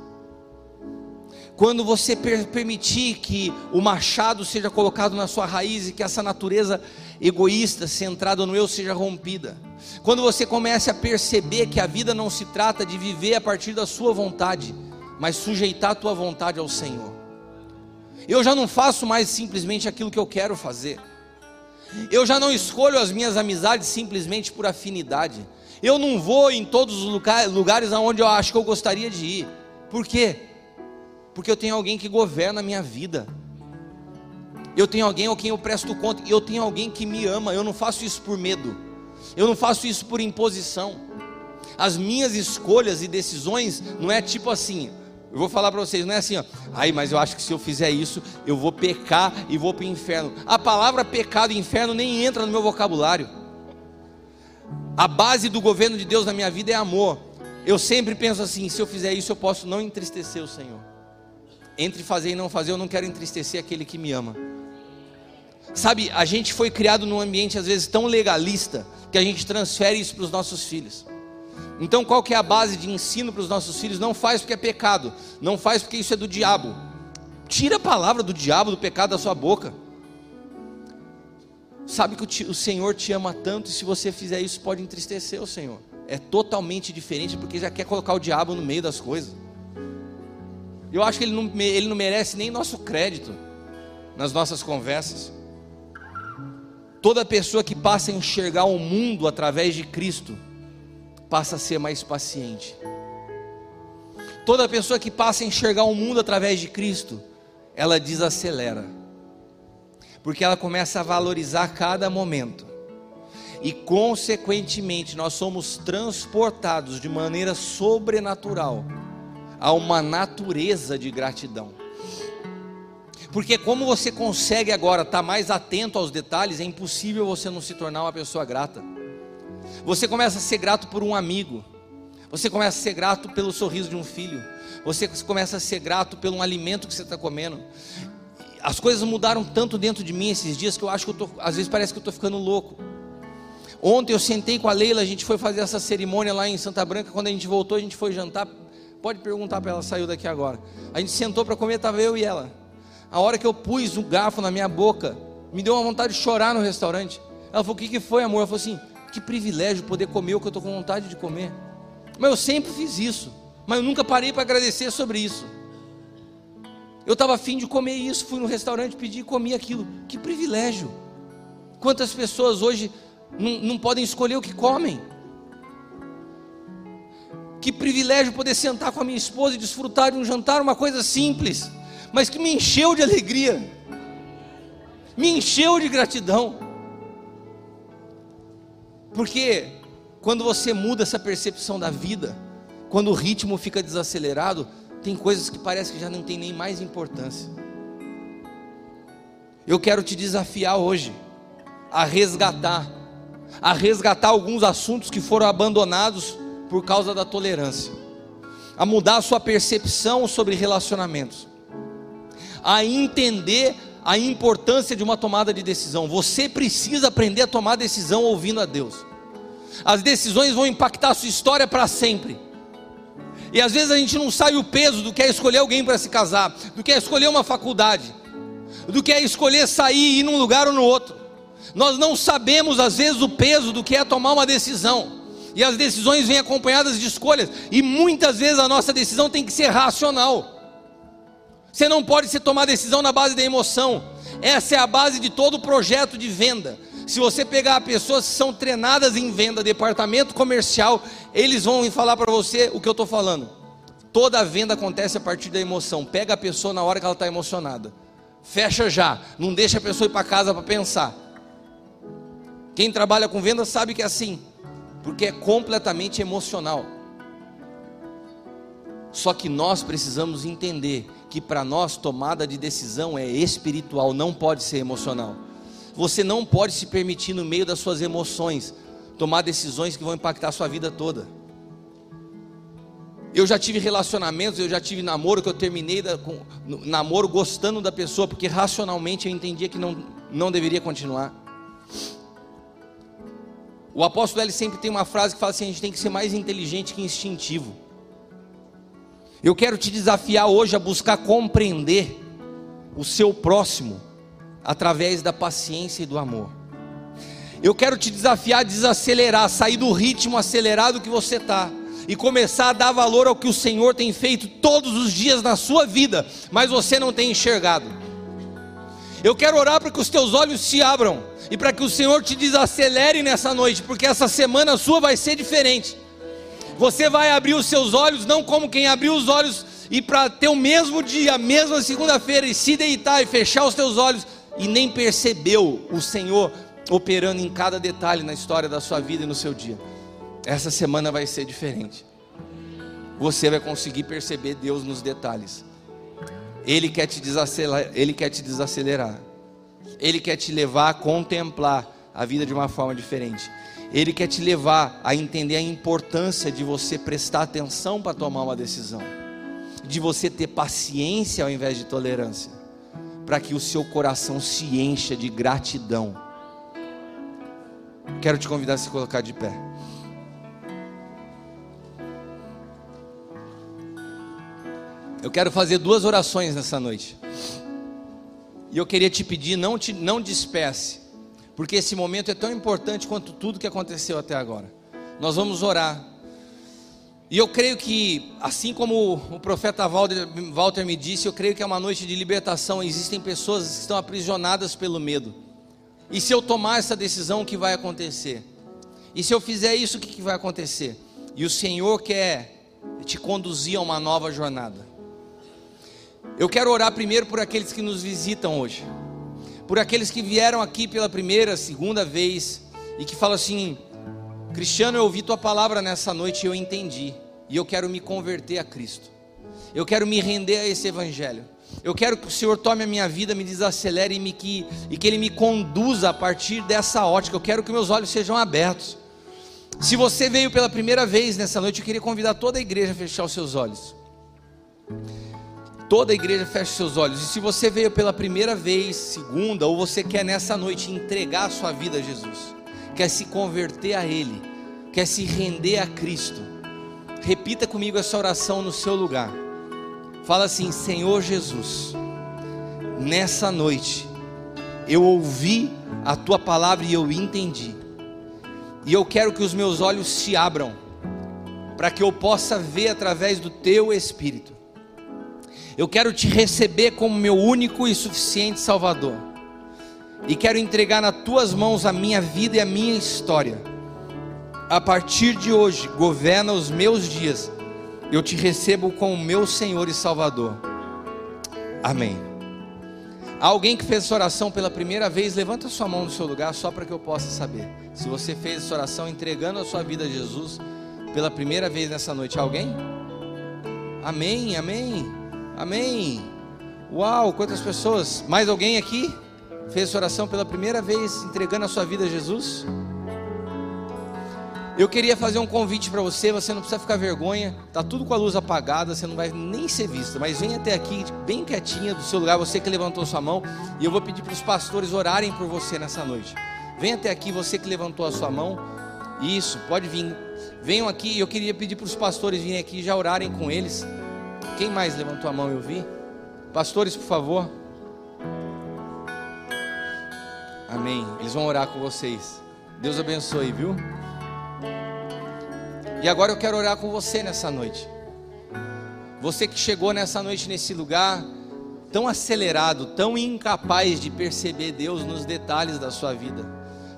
Quando você per, permitir que o machado seja colocado na sua raiz e que essa natureza egoísta, centrada no eu, seja rompida. Quando você comece a perceber que a vida não se trata de viver a partir da sua vontade, mas sujeitar a tua vontade ao Senhor. Eu já não faço mais simplesmente aquilo que eu quero fazer. Eu já não escolho as minhas amizades simplesmente por afinidade. Eu não vou em todos os lugares aonde eu acho que eu gostaria de ir. Por quê? Porque eu tenho alguém que governa a minha vida. Eu tenho alguém a quem eu presto conta. Eu tenho alguém que me ama. Eu não faço isso por medo. Eu não faço isso por imposição. As minhas escolhas e decisões não é tipo assim, eu vou falar para vocês, não é assim, ó. Ai, mas eu acho que se eu fizer isso, eu vou pecar e vou para o inferno. A palavra pecado e inferno nem entra no meu vocabulário. A base do governo de Deus na minha vida é amor. Eu sempre penso assim: se eu fizer isso, eu posso não entristecer o Senhor. Entre fazer e não fazer, eu não quero entristecer aquele que me ama. Sabe, a gente foi criado num ambiente às vezes tão legalista que a gente transfere isso para os nossos filhos. Então, qual que é a base de ensino para os nossos filhos? Não faz porque é pecado, não faz porque isso é do diabo. Tira a palavra do diabo, do pecado da sua boca. Sabe que o, Senhor te ama tanto e se você fizer isso pode entristecer o Senhor. É totalmente diferente porque já quer colocar o diabo no meio das coisas. Eu acho que ele não, ele não merece nem nosso crédito nas nossas conversas. Toda pessoa que passa a enxergar o mundo através de Cristo passa a ser mais paciente. Toda pessoa que passa a enxergar o mundo através de Cristo, ela desacelera. Porque ela começa a valorizar cada momento. E consequentemente, nós somos transportados de maneira sobrenatural a uma natureza de gratidão. Porque como você consegue agora estar mais atento aos detalhes, é impossível você não se tornar uma pessoa grata. Você começa a ser grato por um amigo. Você começa a ser grato pelo sorriso de um filho. Você começa a ser grato pelo alimento que você está comendo. As coisas mudaram tanto dentro de mim esses dias que eu acho que eu tô, às vezes parece que eu estou ficando louco. Ontem eu sentei com a Leila, a gente foi fazer essa cerimônia lá em Santa Branca. Quando a gente voltou, a gente foi jantar. Pode perguntar para ela, saiu daqui agora. A gente sentou para comer, estava eu e ela. A hora que eu pus o garfo na minha boca, me deu uma vontade de chorar no restaurante. Ela falou: O que, que foi, amor? Ela falou assim: que privilégio poder comer o que eu estou com vontade de comer. Mas eu sempre fiz isso. Mas eu nunca parei para agradecer sobre isso. Eu estava afim de comer isso, fui no restaurante, pedi e comi aquilo. Que privilégio. Quantas pessoas hoje não, não podem escolher o que comem? Que privilégio poder sentar com a minha esposa e desfrutar de um jantar, uma coisa simples, mas que me encheu de alegria, me encheu de gratidão. Porque quando você muda essa percepção da vida, quando o ritmo fica desacelerado, tem coisas que parece que já não tem nem mais importância. Eu quero te desafiar hoje a resgatar, a resgatar alguns assuntos que foram abandonados por causa da tolerância, a mudar a sua percepção sobre relacionamentos, a entender a importância de uma tomada de decisão. Você precisa aprender a tomar decisão ouvindo a Deus. As decisões vão impactar a sua história para sempre. E às vezes a gente não sabe o peso do que é escolher alguém para se casar, do que é escolher uma faculdade, do que é escolher sair e ir num lugar ou no outro. Nós não sabemos às vezes o peso do que é tomar uma decisão. E as decisões vêm acompanhadas de escolhas, e muitas vezes a nossa decisão tem que ser racional. Você não pode se tomar decisão na base da emoção. Essa é a base de todo projeto de venda. Se você pegar pessoas que são treinadas em venda, departamento comercial, eles vão falar para você o que eu estou falando. Toda venda acontece a partir da emoção. Pega a pessoa na hora que ela está emocionada. Fecha já. Não deixa a pessoa ir para casa para pensar. Quem trabalha com venda sabe que é assim, porque é completamente emocional. Só que nós precisamos entender que para nós tomada de decisão é espiritual, não pode ser emocional. Você não pode se permitir, no meio das suas emoções, tomar decisões que vão impactar a sua vida toda. Eu já tive relacionamentos, eu já tive namoro que eu terminei da, com, namoro gostando da pessoa, porque racionalmente eu entendia que não, não deveria continuar. O apóstolo ele sempre tem uma frase que fala assim: a gente tem que ser mais inteligente que instintivo. Eu quero te desafiar hoje a buscar compreender o seu próximo através da paciência e do amor. Eu quero te desafiar a desacelerar, sair do ritmo acelerado que você está e começar a dar valor ao que o Senhor tem feito todos os dias na sua vida, mas você não tem enxergado. Eu quero orar para que os teus olhos se abram e para que o Senhor te desacelere nessa noite, porque essa semana sua vai ser diferente. Você vai abrir os seus olhos, não como quem abriu os olhos e para ter o mesmo dia, a mesma segunda-feira, e se deitar e fechar os teus olhos, e nem percebeu o Senhor operando em cada detalhe na história da sua vida e no seu dia. Essa semana vai ser diferente. Você vai conseguir perceber Deus nos detalhes. Ele quer te desacelerar, ele quer te desacelerar. Ele quer te levar a contemplar a vida de uma forma diferente. Ele quer te levar a entender a importância de você prestar atenção para tomar uma decisão, de você ter paciência ao invés de tolerância para que o seu coração se encha de gratidão. Quero te convidar a se colocar de pé. Eu quero fazer duas orações nessa noite. E eu queria te pedir, não, te, não despece, porque esse momento é tão importante quanto tudo que aconteceu até agora. Nós vamos orar e eu creio que, assim como o profeta Walter me disse, eu creio que é uma noite de libertação. Existem pessoas que estão aprisionadas pelo medo. E se eu tomar essa decisão, o que vai acontecer? E se eu fizer isso, o que vai acontecer? E o Senhor quer te conduzir a uma nova jornada. Eu quero orar primeiro por aqueles que nos visitam hoje, por aqueles que vieram aqui pela primeira, segunda vez e que falam assim: Cristiano, eu ouvi tua palavra nessa noite e eu entendi. E eu quero me converter a Cristo. Eu quero me render a esse evangelho. Eu quero que o Senhor tome a minha vida, me desacelere e, me, que, e que Ele me conduza a partir dessa ótica. Eu quero que meus olhos sejam abertos. Se você veio pela primeira vez nessa noite, eu queria convidar toda a igreja a fechar os seus olhos. Toda a igreja fecha seus olhos. E se você veio pela primeira vez, segunda, ou você quer nessa noite entregar a sua vida a Jesus, quer se converter a Ele, quer se render a Cristo, repita comigo essa oração no seu lugar. Fala assim: Senhor Jesus, nessa noite eu ouvi a tua palavra e eu entendi, e eu quero que os meus olhos se abram, para que eu possa ver através do teu Espírito. Eu quero te receber como meu único e suficiente Salvador e quero entregar nas tuas mãos a minha vida e a minha história. A partir de hoje, governa os meus dias. Eu te recebo como meu Senhor e Salvador. Amém. Alguém que fez essa oração pela primeira vez, levanta sua mão no seu lugar só para que eu possa saber. Se você fez essa oração entregando a sua vida a Jesus pela primeira vez nessa noite, alguém? Amém, amém, amém. Uau, quantas pessoas? Mais alguém aqui? fez oração pela primeira vez, entregando a sua vida a Jesus? Eu queria fazer um convite para você, você não precisa ficar vergonha, tá tudo com a luz apagada, você não vai nem ser visto, mas vem até aqui, bem quietinha do seu lugar, você que levantou sua mão, e eu vou pedir para os pastores orarem por você nessa noite. Vem até aqui, você que levantou a sua mão. Isso, pode vir. Venham aqui, eu queria pedir para os pastores virem aqui e já orarem com eles. Quem mais levantou a mão? Eu vi. Pastores, por favor. Amém. Eles vão orar com vocês. Deus abençoe, viu? E agora eu quero orar com você nessa noite. Você que chegou nessa noite nesse lugar tão acelerado, tão incapaz de perceber Deus nos detalhes da sua vida,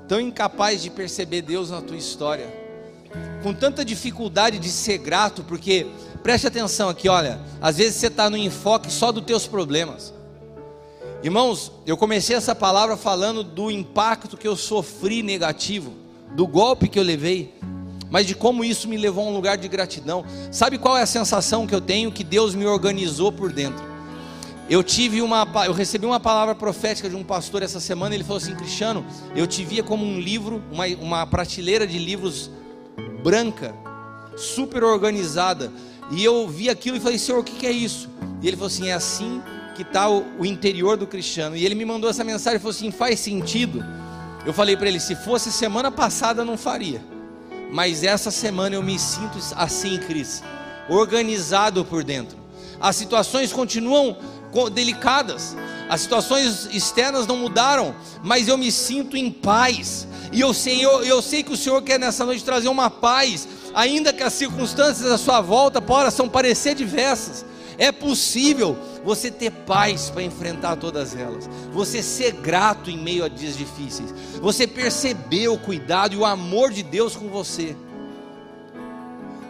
tão incapaz de perceber Deus na tua história, com tanta dificuldade de ser grato, porque preste atenção aqui, olha, às vezes você está no enfoque só dos teus problemas. Irmãos, eu comecei essa palavra falando do impacto que eu sofri negativo, do golpe que eu levei mas de como isso me levou a um lugar de gratidão. Sabe qual é a sensação que eu tenho que Deus me organizou por dentro? Eu tive uma, eu recebi uma palavra profética de um pastor essa semana. Ele falou assim, Cristiano, eu te via como um livro, uma, uma prateleira de livros branca, super organizada. E eu vi aquilo e falei, Senhor, o que, é isso? E ele falou assim, é assim que está o, o interior do cristiano. E ele me mandou essa mensagem e falou assim, faz sentido. Eu falei para ele, se fosse semana passada não faria mas essa semana eu me sinto assim, Cris, organizado por dentro. As situações continuam delicadas, as situações externas não mudaram, mas eu me sinto em paz. E eu sei, eu, eu sei que o Senhor quer nessa noite trazer uma paz, ainda que as circunstâncias à sua volta possam parecer diversas. É possível você ter paz para enfrentar todas elas, você ser grato em meio a dias difíceis, você perceber o cuidado e o amor de Deus com você.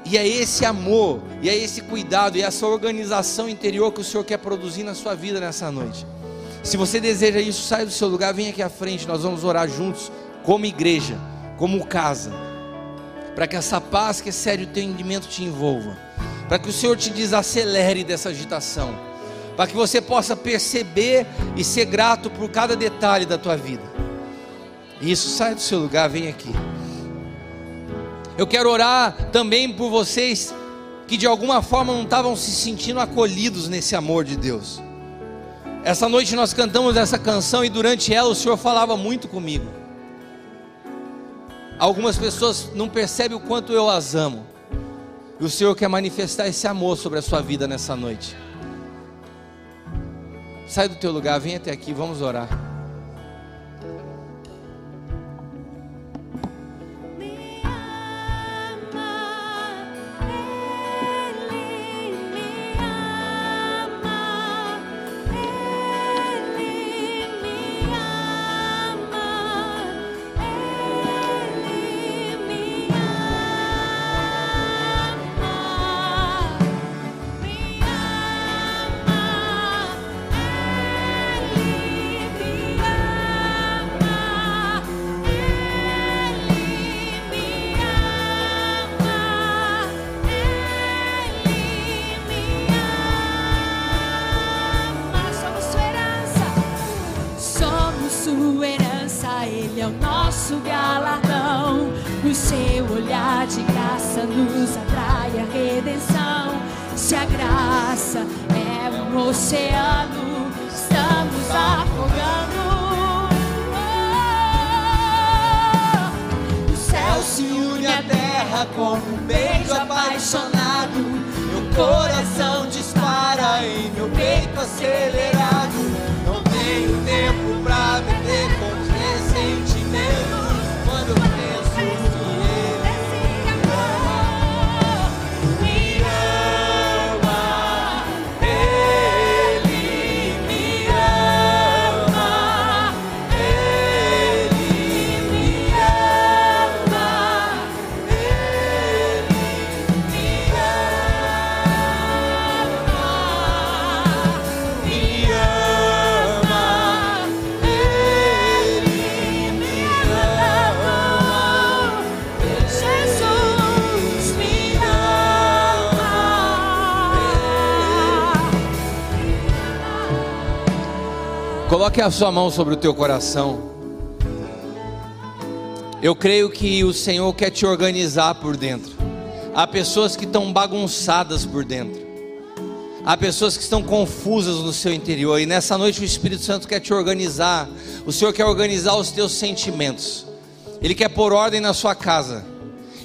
E é esse amor, e é esse cuidado, e essa organização interior que o Senhor quer produzir na sua vida nessa noite. Se você deseja isso, sai do seu lugar, vem aqui à frente, nós vamos orar juntos, como igreja, como casa, para que essa paz que excede o teu entendimento te envolva para que o Senhor te desacelere dessa agitação, para que você possa perceber e ser grato por cada detalhe da tua vida. Isso, sai do seu lugar, vem aqui. Eu quero orar também por vocês que de alguma forma não estavam se sentindo acolhidos nesse amor de Deus. Essa noite nós cantamos essa canção e durante ela o Senhor falava muito comigo. Algumas pessoas não percebem o quanto eu as amo. E o Senhor quer manifestar esse amor sobre a sua vida nessa noite. Sai do teu lugar, vem até aqui, vamos orar. Coloque a sua mão sobre o teu coração. Eu creio que o Senhor quer te organizar por dentro. Há pessoas que estão bagunçadas por dentro. Há pessoas que estão confusas no seu interior. E nessa noite o Espírito Santo quer te organizar. O Senhor quer organizar os teus sentimentos. Ele quer pôr ordem na sua casa.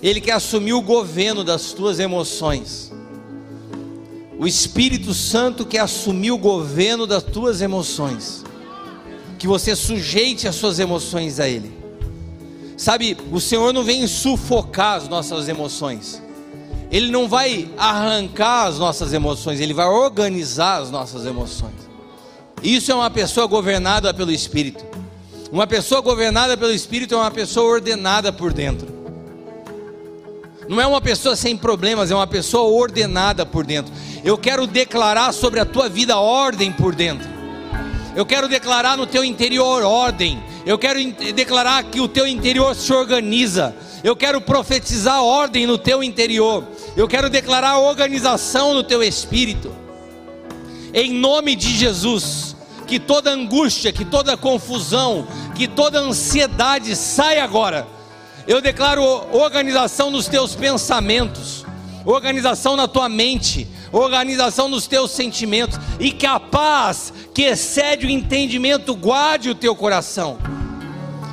Ele quer assumir o governo das tuas emoções. O Espírito Santo quer assumir o governo das tuas emoções. Que você sujeite as suas emoções a Ele. Sabe, o Senhor não vem sufocar as nossas emoções. Ele não vai arrancar as nossas emoções, ele vai organizar as nossas emoções. Isso é uma pessoa governada pelo Espírito. Uma pessoa governada pelo Espírito é uma pessoa ordenada por dentro. Não é uma pessoa sem problemas, é uma pessoa ordenada por dentro. Eu quero declarar sobre a tua vida ordem por dentro. Eu quero declarar no teu interior ordem. Eu quero declarar que o teu interior se organiza. Eu quero profetizar ordem no teu interior. Eu quero declarar organização no teu espírito. Em nome de Jesus, que toda angústia, que toda confusão, que toda ansiedade saia agora. Eu declaro organização nos teus pensamentos, organização na tua mente, organização nos teus sentimentos, e que a paz que excede o entendimento guarde o teu coração.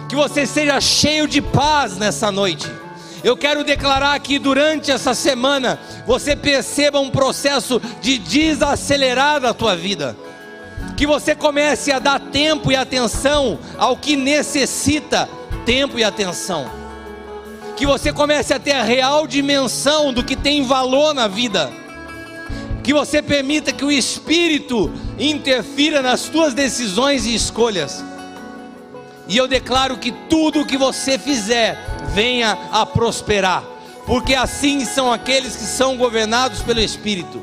Que você seja cheio de paz nessa noite. Eu quero declarar que durante essa semana você perceba um processo de desacelerar da tua vida. Que você comece a dar tempo e atenção ao que necessita tempo e atenção. Que você comece a ter a real dimensão do que tem valor na vida que você permita que o Espírito interfira nas tuas decisões e escolhas. E eu declaro que tudo o que você fizer venha a prosperar, porque assim são aqueles que são governados pelo Espírito.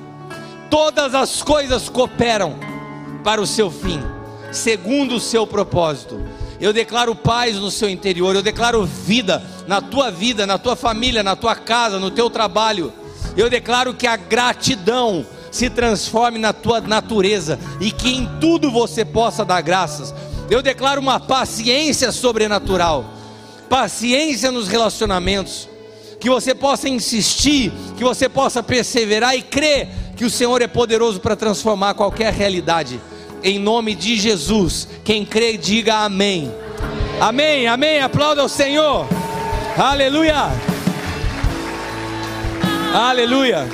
Todas as coisas cooperam para o seu fim, segundo o seu propósito. Eu declaro paz no seu interior, eu declaro vida na tua vida, na tua família, na tua casa, no teu trabalho. Eu declaro que a gratidão se transforme na tua natureza e que em tudo você possa dar graças. Eu declaro uma paciência sobrenatural, paciência nos relacionamentos, que você possa insistir, que você possa perseverar e crer que o Senhor é poderoso para transformar qualquer realidade. Em nome de Jesus, quem crê, diga amém. Amém, amém. Aplauda o Senhor. Aleluia. Aleluia.